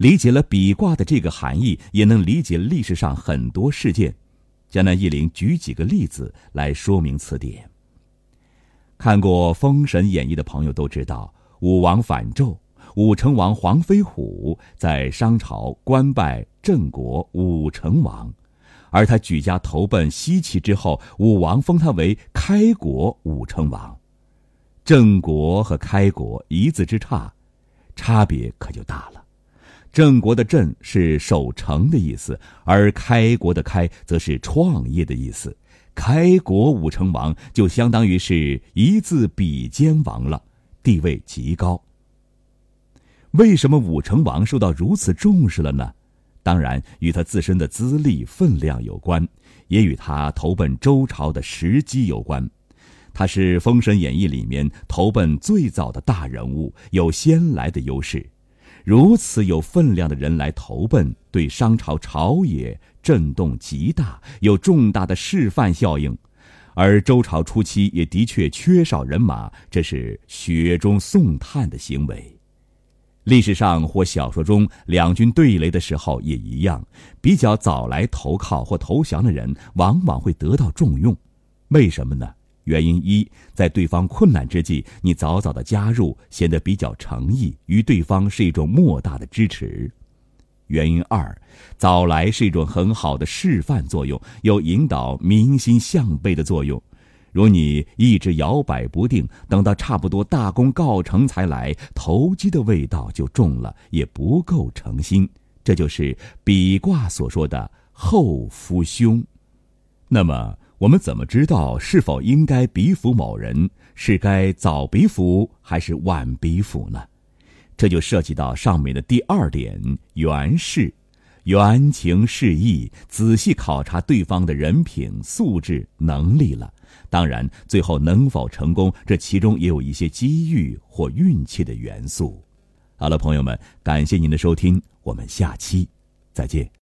理解了比卦的这个含义，也能理解历史上很多事件。江南一林举几个例子来说明此点。看过《封神演义》的朋友都知道，武王反纣，武成王黄飞虎在商朝官拜郑国武成王，而他举家投奔西岐之后，武王封他为开国武成王。郑国和开国一字之差，差别可就大了。郑国的“郑”是守城的意思，而开国的“开”则是创业的意思。开国武成王就相当于是一字比肩王了，地位极高。为什么武成王受到如此重视了呢？当然与他自身的资历分量有关，也与他投奔周朝的时机有关。他是《封神演义》里面投奔最早的大人物，有先来的优势。如此有分量的人来投奔，对商朝朝野震动极大，有重大的示范效应。而周朝初期也的确缺少人马，这是雪中送炭的行为。历史上或小说中两军对垒的时候也一样，比较早来投靠或投降的人，往往会得到重用。为什么呢？原因一，在对方困难之际，你早早的加入，显得比较诚意，于对方是一种莫大的支持。原因二，早来是一种很好的示范作用，有引导民心向背的作用。如你一直摇摆不定，等到差不多大功告成才来，投机的味道就重了，也不够诚心。这就是比卦所说的后夫凶。那么。我们怎么知道是否应该比辅某人？是该早比辅还是晚比辅呢？这就涉及到上面的第二点——缘事、缘情事意，仔细考察对方的人品、素质、能力了。当然，最后能否成功，这其中也有一些机遇或运气的元素。好了，朋友们，感谢您的收听，我们下期再见。